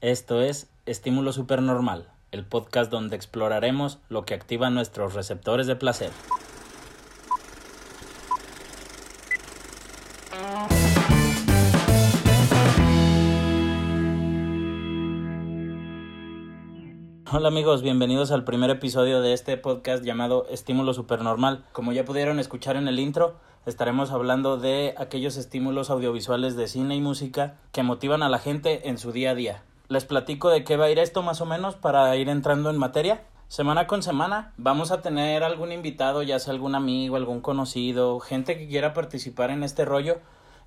Esto es Estímulo Supernormal, el podcast donde exploraremos lo que activa nuestros receptores de placer. Hola amigos, bienvenidos al primer episodio de este podcast llamado Estímulo Supernormal. Como ya pudieron escuchar en el intro, estaremos hablando de aquellos estímulos audiovisuales de cine y música que motivan a la gente en su día a día. Les platico de qué va a ir esto más o menos para ir entrando en materia. Semana con semana vamos a tener algún invitado, ya sea algún amigo, algún conocido, gente que quiera participar en este rollo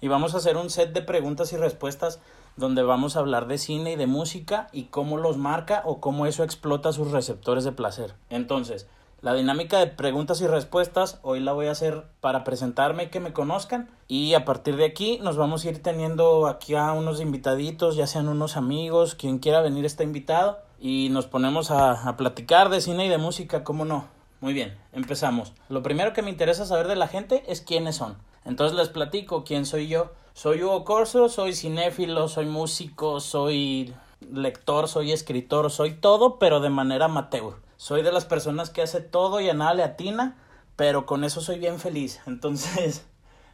y vamos a hacer un set de preguntas y respuestas donde vamos a hablar de cine y de música y cómo los marca o cómo eso explota sus receptores de placer. Entonces, la dinámica de preguntas y respuestas hoy la voy a hacer para presentarme y que me conozcan y a partir de aquí nos vamos a ir teniendo aquí a unos invitaditos, ya sean unos amigos, quien quiera venir está invitado y nos ponemos a, a platicar de cine y de música, ¿cómo no? Muy bien, empezamos. Lo primero que me interesa saber de la gente es quiénes son. Entonces les platico quién soy yo. Soy Hugo Corso, soy cinéfilo, soy músico, soy lector, soy escritor, soy todo, pero de manera amateur. Soy de las personas que hace todo y a nada le atina, pero con eso soy bien feliz. Entonces,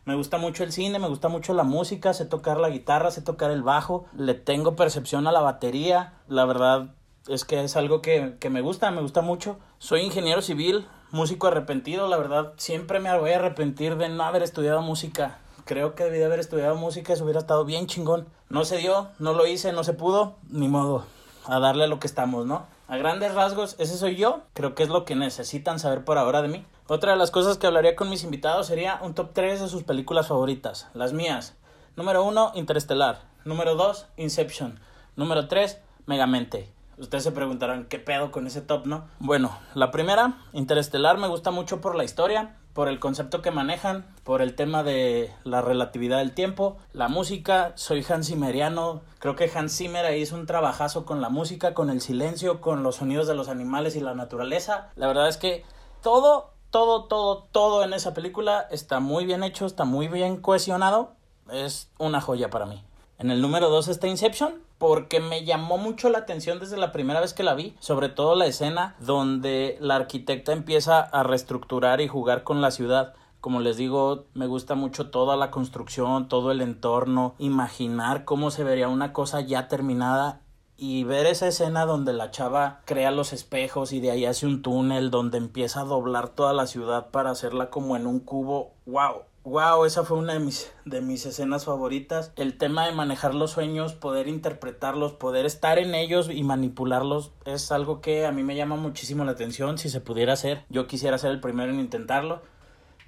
me gusta mucho el cine, me gusta mucho la música, sé tocar la guitarra, sé tocar el bajo, le tengo percepción a la batería. La verdad es que es algo que, que me gusta, me gusta mucho. Soy ingeniero civil, músico arrepentido, la verdad siempre me voy a arrepentir de no haber estudiado música creo que debí de haber estudiado música, eso hubiera estado bien chingón. No se dio, no lo hice, no se pudo, ni modo, a darle a lo que estamos, ¿no? A grandes rasgos, ese soy yo, creo que es lo que necesitan saber por ahora de mí. Otra de las cosas que hablaría con mis invitados sería un top 3 de sus películas favoritas, las mías. Número 1, Interestelar. Número 2, Inception. Número 3, Megamente. Ustedes se preguntarán qué pedo con ese top, ¿no? Bueno, la primera, Interestelar, me gusta mucho por la historia, por el concepto que manejan, por el tema de la relatividad del tiempo, la música, soy Hans Zimmeriano, creo que Hans Zimmer ahí hizo un trabajazo con la música, con el silencio, con los sonidos de los animales y la naturaleza. La verdad es que todo, todo, todo, todo en esa película está muy bien hecho, está muy bien cohesionado, es una joya para mí. En el número 2 está Inception, porque me llamó mucho la atención desde la primera vez que la vi, sobre todo la escena donde la arquitecta empieza a reestructurar y jugar con la ciudad. Como les digo, me gusta mucho toda la construcción, todo el entorno, imaginar cómo se vería una cosa ya terminada y ver esa escena donde la chava crea los espejos y de ahí hace un túnel donde empieza a doblar toda la ciudad para hacerla como en un cubo. ¡Wow! Wow, esa fue una de mis, de mis escenas favoritas. El tema de manejar los sueños, poder interpretarlos, poder estar en ellos y manipularlos es algo que a mí me llama muchísimo la atención. Si se pudiera hacer, yo quisiera ser el primero en intentarlo.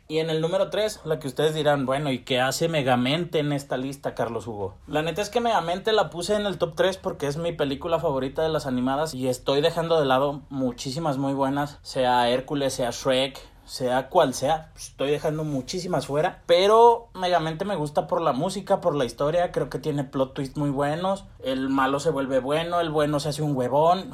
Y en el número 3, la que ustedes dirán, bueno, ¿y qué hace Megamente en esta lista, Carlos Hugo? La neta es que Megamente la puse en el top 3 porque es mi película favorita de las animadas y estoy dejando de lado muchísimas muy buenas, sea Hércules, sea Shrek, sea cual sea, pues, estoy dejando muchísimas fuera, pero Megamente me gusta por la música, por la historia, creo que tiene plot twists muy buenos, el malo se vuelve bueno, el bueno se hace un huevón,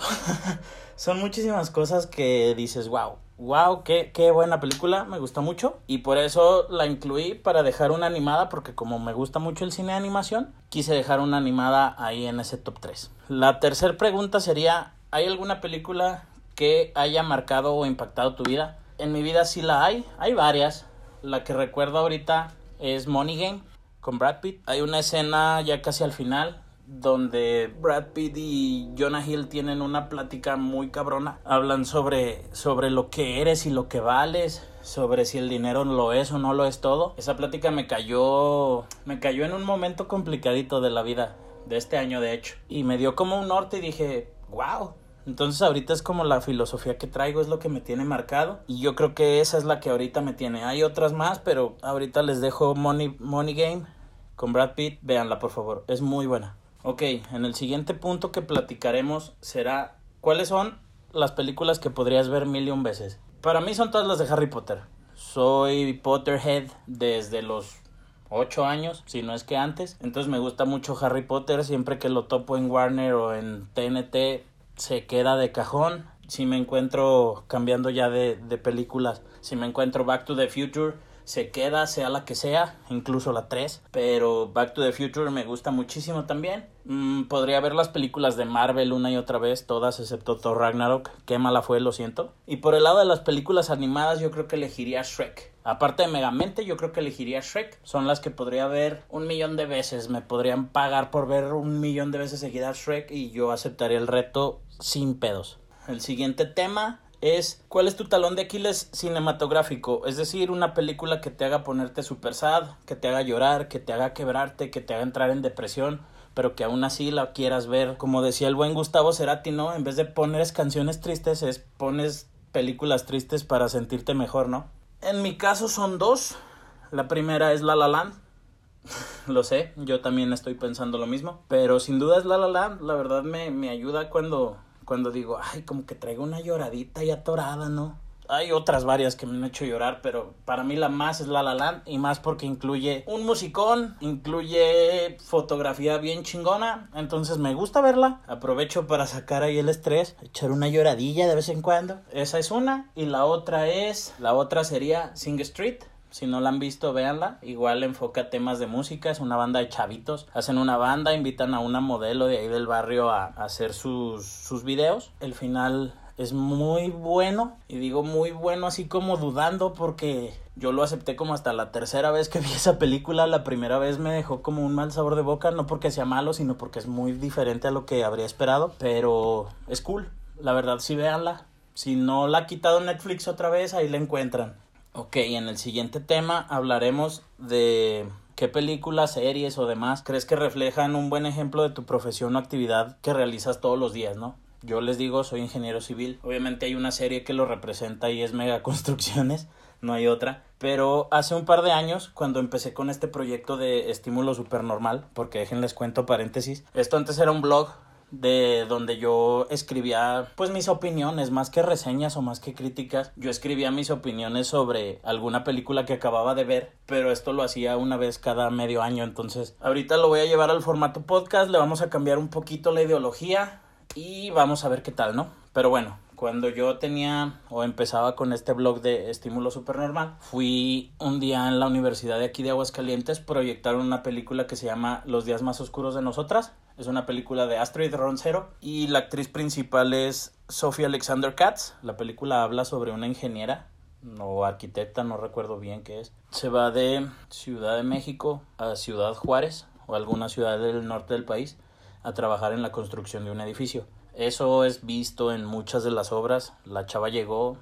son muchísimas cosas que dices, wow, wow, qué, qué buena película, me gusta mucho y por eso la incluí para dejar una animada porque como me gusta mucho el cine de animación, quise dejar una animada ahí en ese top 3. La tercera pregunta sería, ¿hay alguna película que haya marcado o impactado tu vida? En mi vida sí la hay. Hay varias. La que recuerdo ahorita es Money Game con Brad Pitt. Hay una escena ya casi al final donde Brad Pitt y Jonah Hill tienen una plática muy cabrona. Hablan sobre, sobre lo que eres y lo que vales, sobre si el dinero lo es o no lo es todo. Esa plática me cayó, me cayó en un momento complicadito de la vida, de este año de hecho. Y me dio como un norte y dije, wow, entonces ahorita es como la filosofía que traigo es lo que me tiene marcado y yo creo que esa es la que ahorita me tiene. Hay otras más, pero ahorita les dejo Money, Money Game con Brad Pitt. Véanla por favor, es muy buena. Ok, en el siguiente punto que platicaremos será cuáles son las películas que podrías ver mil veces. Para mí son todas las de Harry Potter. Soy Potterhead desde los 8 años, si no es que antes. Entonces me gusta mucho Harry Potter. Siempre que lo topo en Warner o en TNT, se queda de cajón. Si me encuentro cambiando ya de, de películas, si me encuentro Back to the Future, se queda, sea la que sea, incluso la 3. Pero Back to the Future me gusta muchísimo también. Mm, podría ver las películas de Marvel una y otra vez, todas excepto Thor Ragnarok. Qué mala fue, lo siento. Y por el lado de las películas animadas, yo creo que elegiría Shrek. Aparte de Megamente, yo creo que elegiría Shrek. Son las que podría ver un millón de veces. Me podrían pagar por ver un millón de veces seguida Shrek y yo aceptaría el reto sin pedos. El siguiente tema es cuál es tu talón de Aquiles cinematográfico, es decir, una película que te haga ponerte super sad, que te haga llorar, que te haga quebrarte, que te haga entrar en depresión, pero que aún así la quieras ver. Como decía el buen Gustavo Cerati, ¿no? En vez de poner canciones tristes, es pones películas tristes para sentirte mejor, ¿no? En mi caso son dos. La primera es La La Land. lo sé, yo también estoy pensando lo mismo. Pero sin duda es La La Land. La verdad me, me ayuda cuando cuando digo, ay, como que traigo una lloradita y atorada, ¿no? Hay otras varias que me han hecho llorar, pero para mí la más es La La Land y más porque incluye un musicón, incluye fotografía bien chingona, entonces me gusta verla. Aprovecho para sacar ahí el estrés, echar una lloradilla de vez en cuando. Esa es una y la otra es, la otra sería Sing Street si no la han visto, véanla. Igual enfoca temas de música. Es una banda de chavitos. Hacen una banda, invitan a una modelo de ahí del barrio a, hacer sus, sus videos. El final es muy bueno. Y digo muy bueno así como dudando porque yo lo acepté como hasta la tercera vez que vi esa película. La primera vez me dejó como un mal sabor de boca. No porque sea malo, sino porque es muy diferente a lo que habría esperado. Pero es cool. La verdad, sí, véanla. Si no la ha quitado Netflix otra vez, ahí la encuentran. Ok, en el siguiente tema hablaremos de qué películas, series o demás crees que reflejan un buen ejemplo de tu profesión o actividad que realizas todos los días, ¿no? Yo les digo, soy ingeniero civil. Obviamente hay una serie que lo representa y es Mega Construcciones, no hay otra. Pero hace un par de años, cuando empecé con este proyecto de estímulo supernormal, porque déjenles cuento paréntesis, esto antes era un blog de donde yo escribía pues mis opiniones, más que reseñas o más que críticas, yo escribía mis opiniones sobre alguna película que acababa de ver, pero esto lo hacía una vez cada medio año, entonces ahorita lo voy a llevar al formato podcast, le vamos a cambiar un poquito la ideología y vamos a ver qué tal, ¿no? Pero bueno, cuando yo tenía o empezaba con este blog de estímulo supernormal, fui un día en la universidad de aquí de Aguascalientes proyectaron una película que se llama Los días más oscuros de nosotras. Es una película de Astrid Roncero y la actriz principal es Sophie Alexander Katz. La película habla sobre una ingeniera o arquitecta, no recuerdo bien qué es. Se va de Ciudad de México a Ciudad Juárez o alguna ciudad del norte del país a trabajar en la construcción de un edificio. Eso es visto en muchas de las obras. La chava llegó,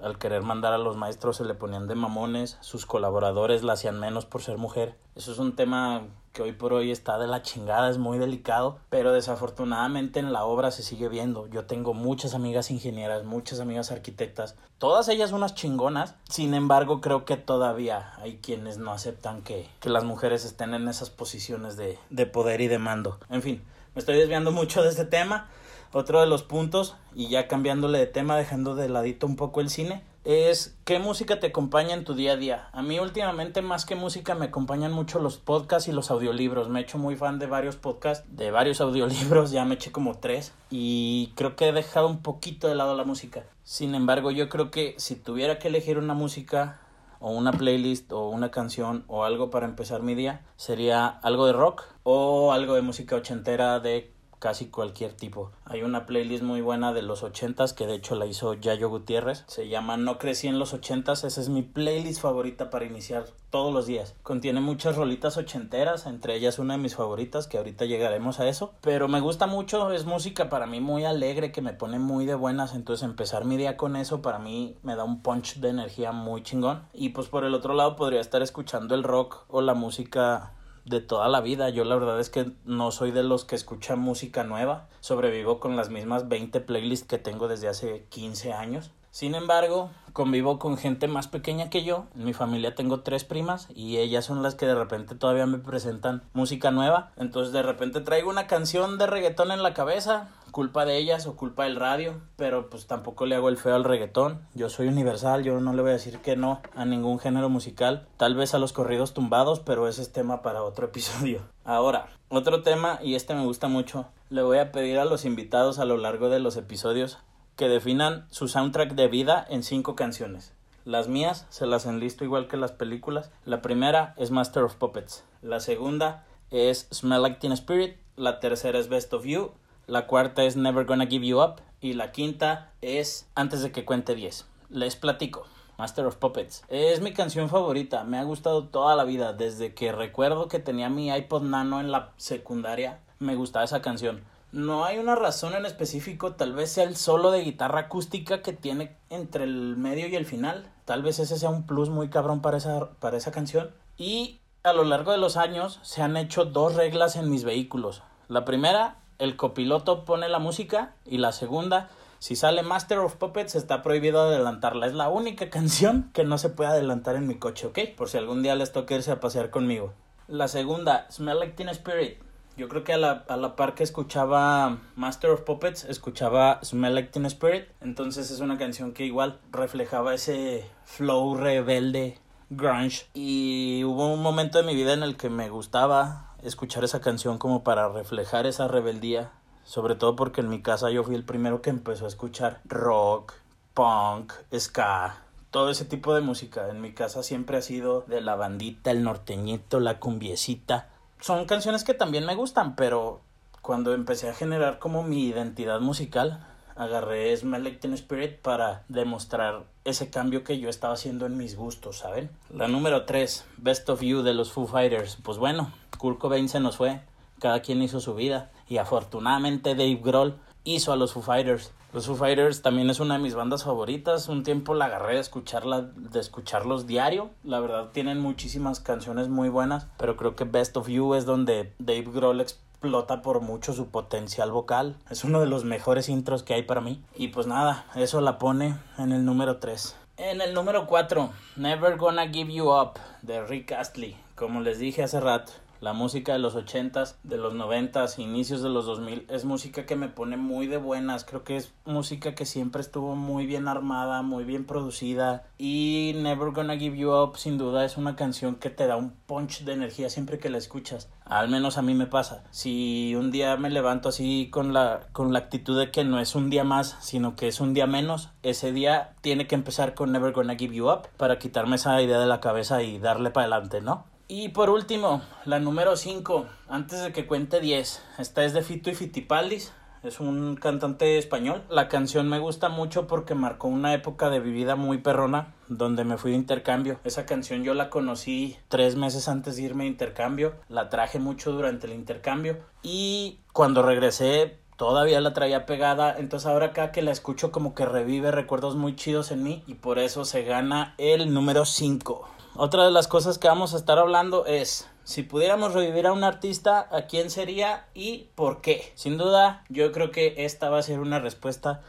al querer mandar a los maestros se le ponían de mamones, sus colaboradores la hacían menos por ser mujer. Eso es un tema que hoy por hoy está de la chingada, es muy delicado, pero desafortunadamente en la obra se sigue viendo. Yo tengo muchas amigas ingenieras, muchas amigas arquitectas, todas ellas unas chingonas, sin embargo creo que todavía hay quienes no aceptan que, que las mujeres estén en esas posiciones de, de poder y de mando. En fin, me estoy desviando mucho de este tema. Otro de los puntos, y ya cambiándole de tema, dejando de ladito un poco el cine, es qué música te acompaña en tu día a día. A mí últimamente más que música me acompañan mucho los podcasts y los audiolibros. Me he hecho muy fan de varios podcasts, de varios audiolibros, ya me eché como tres y creo que he dejado un poquito de lado la música. Sin embargo, yo creo que si tuviera que elegir una música o una playlist o una canción o algo para empezar mi día, sería algo de rock o algo de música ochentera de casi cualquier tipo. Hay una playlist muy buena de los ochentas que de hecho la hizo Yayo Gutiérrez. Se llama No crecí en los ochentas. Esa es mi playlist favorita para iniciar todos los días. Contiene muchas rolitas ochenteras, entre ellas una de mis favoritas que ahorita llegaremos a eso. Pero me gusta mucho, es música para mí muy alegre que me pone muy de buenas. Entonces empezar mi día con eso para mí me da un punch de energía muy chingón. Y pues por el otro lado podría estar escuchando el rock o la música de toda la vida. Yo la verdad es que no soy de los que escuchan música nueva. Sobrevivo con las mismas 20 playlists que tengo desde hace 15 años. Sin embargo, convivo con gente más pequeña que yo. En mi familia tengo tres primas y ellas son las que de repente todavía me presentan música nueva. Entonces de repente traigo una canción de reggaetón en la cabeza, culpa de ellas o culpa del radio, pero pues tampoco le hago el feo al reggaetón. Yo soy universal, yo no le voy a decir que no a ningún género musical, tal vez a los corridos tumbados, pero ese es tema para otro episodio. Ahora, otro tema y este me gusta mucho. Le voy a pedir a los invitados a lo largo de los episodios que definan su soundtrack de vida en cinco canciones. Las mías se las enlisto igual que las películas. La primera es Master of Puppets. La segunda es Smell Like Teen Spirit. La tercera es Best of You. La cuarta es Never Gonna Give You Up. Y la quinta es Antes de que cuente 10. Les platico. Master of Puppets. Es mi canción favorita. Me ha gustado toda la vida. Desde que recuerdo que tenía mi iPod Nano en la secundaria, me gustaba esa canción. No hay una razón en específico, tal vez sea el solo de guitarra acústica que tiene entre el medio y el final. Tal vez ese sea un plus muy cabrón para esa, para esa canción. Y a lo largo de los años se han hecho dos reglas en mis vehículos. La primera, el copiloto pone la música y la segunda, si sale Master of Puppets está prohibido adelantarla. Es la única canción que no se puede adelantar en mi coche, ¿ok? Por si algún día les toca irse a pasear conmigo. La segunda, Smell Like Teen Spirit. Yo creo que a la, a la par que escuchaba Master of Puppets, escuchaba Smell Like Teen Spirit. Entonces es una canción que igual reflejaba ese flow rebelde, grunge. Y hubo un momento de mi vida en el que me gustaba escuchar esa canción como para reflejar esa rebeldía. Sobre todo porque en mi casa yo fui el primero que empezó a escuchar rock, punk, ska, todo ese tipo de música. En mi casa siempre ha sido de la bandita, el norteñito, la cumbiecita son canciones que también me gustan, pero cuando empecé a generar como mi identidad musical, agarré Smell Like Teen Spirit para demostrar ese cambio que yo estaba haciendo en mis gustos, ¿saben? La número 3, Best of You de los Foo Fighters. Pues bueno, Kurt Cobain se nos fue, cada quien hizo su vida y afortunadamente Dave Grohl hizo a los Foo Fighters. Los Foo Fighters también es una de mis bandas favoritas. Un tiempo la agarré de escucharla, de escucharlos diario. La verdad tienen muchísimas canciones muy buenas, pero creo que Best of You es donde Dave Grohl explota por mucho su potencial vocal. Es uno de los mejores intros que hay para mí. Y pues nada, eso la pone en el número 3. En el número 4, Never Gonna Give You Up de Rick Astley. Como les dije hace rato, la música de los ochentas, de los noventas, inicios de los 2000 es música que me pone muy de buenas. Creo que es música que siempre estuvo muy bien armada, muy bien producida. Y Never Gonna Give You Up sin duda es una canción que te da un punch de energía siempre que la escuchas. Al menos a mí me pasa. Si un día me levanto así con la, con la actitud de que no es un día más, sino que es un día menos, ese día tiene que empezar con Never Gonna Give You Up para quitarme esa idea de la cabeza y darle para adelante, ¿no? Y por último, la número 5, antes de que cuente 10. Esta es de Fito y Fitipaldis, es un cantante español. La canción me gusta mucho porque marcó una época de mi vida muy perrona, donde me fui de intercambio. Esa canción yo la conocí tres meses antes de irme de intercambio, la traje mucho durante el intercambio y cuando regresé todavía la traía pegada, entonces ahora acá que la escucho como que revive recuerdos muy chidos en mí y por eso se gana el número 5. Otra de las cosas que vamos a estar hablando es si pudiéramos revivir a un artista, ¿a quién sería y por qué? Sin duda, yo creo que esta va a ser una respuesta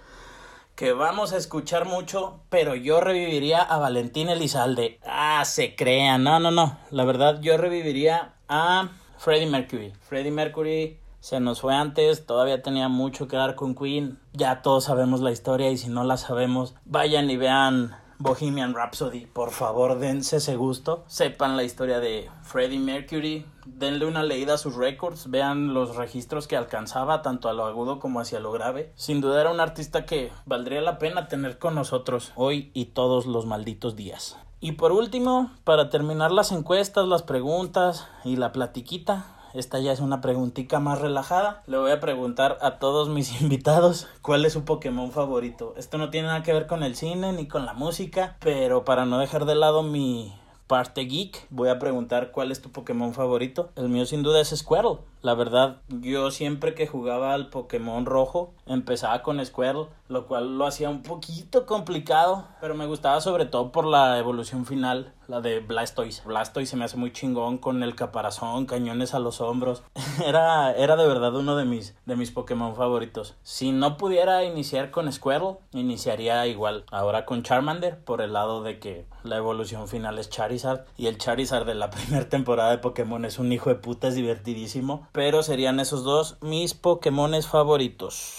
que vamos a escuchar mucho, pero yo reviviría a Valentín Elizalde. Ah, se crean. No, no, no. La verdad, yo reviviría a Freddie Mercury. Freddie Mercury se nos fue antes, todavía tenía mucho que dar con Queen. Ya todos sabemos la historia y si no la sabemos, vayan y vean Bohemian Rhapsody, por favor dense ese gusto, sepan la historia de Freddie Mercury, denle una leída a sus récords, vean los registros que alcanzaba tanto a lo agudo como hacia lo grave. Sin duda era un artista que valdría la pena tener con nosotros hoy y todos los malditos días. Y por último, para terminar las encuestas, las preguntas y la platiquita, esta ya es una preguntita más relajada. Le voy a preguntar a todos mis invitados cuál es su Pokémon favorito. Esto no tiene nada que ver con el cine ni con la música, pero para no dejar de lado mi parte geek, voy a preguntar cuál es tu Pokémon favorito. El mío sin duda es Squirtle. La verdad, yo siempre que jugaba al Pokémon rojo, empezaba con Squirtle, lo cual lo hacía un poquito complicado, pero me gustaba sobre todo por la evolución final, la de Blastoise. Blastoise se me hace muy chingón con el caparazón, cañones a los hombros. era, era de verdad uno de mis, de mis Pokémon favoritos. Si no pudiera iniciar con Squirtle, iniciaría igual ahora con Charmander, por el lado de que la evolución final es Charizard, y el Charizard de la primera temporada de Pokémon es un hijo de puta, es divertidísimo pero serían esos dos mis Pokémones favoritos.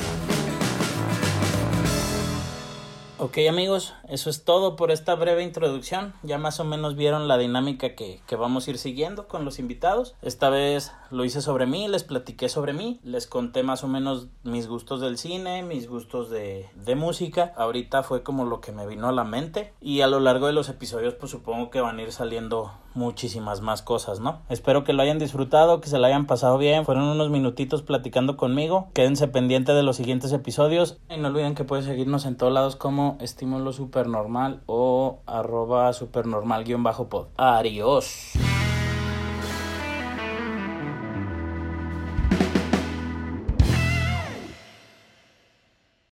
Ok, amigos, eso es todo por esta breve introducción. Ya más o menos vieron la dinámica que, que, vamos a ir siguiendo con los invitados. Esta vez lo hice sobre mí, les platiqué sobre mí, les conté más o menos mis gustos del cine, mis gustos de, de música. Ahorita fue como lo que me vino a la mente y a lo largo de los episodios pues supongo que van a ir saliendo muchísimas más cosas, ¿no? Espero que lo hayan disfrutado, que se lo hayan pasado bien. Fueron unos minutitos platicando conmigo. Quédense pendientes de los siguientes episodios. Y no olviden que pueden seguirnos en todos lados como estímulo supernormal o arroba supernormal-pod. Adiós.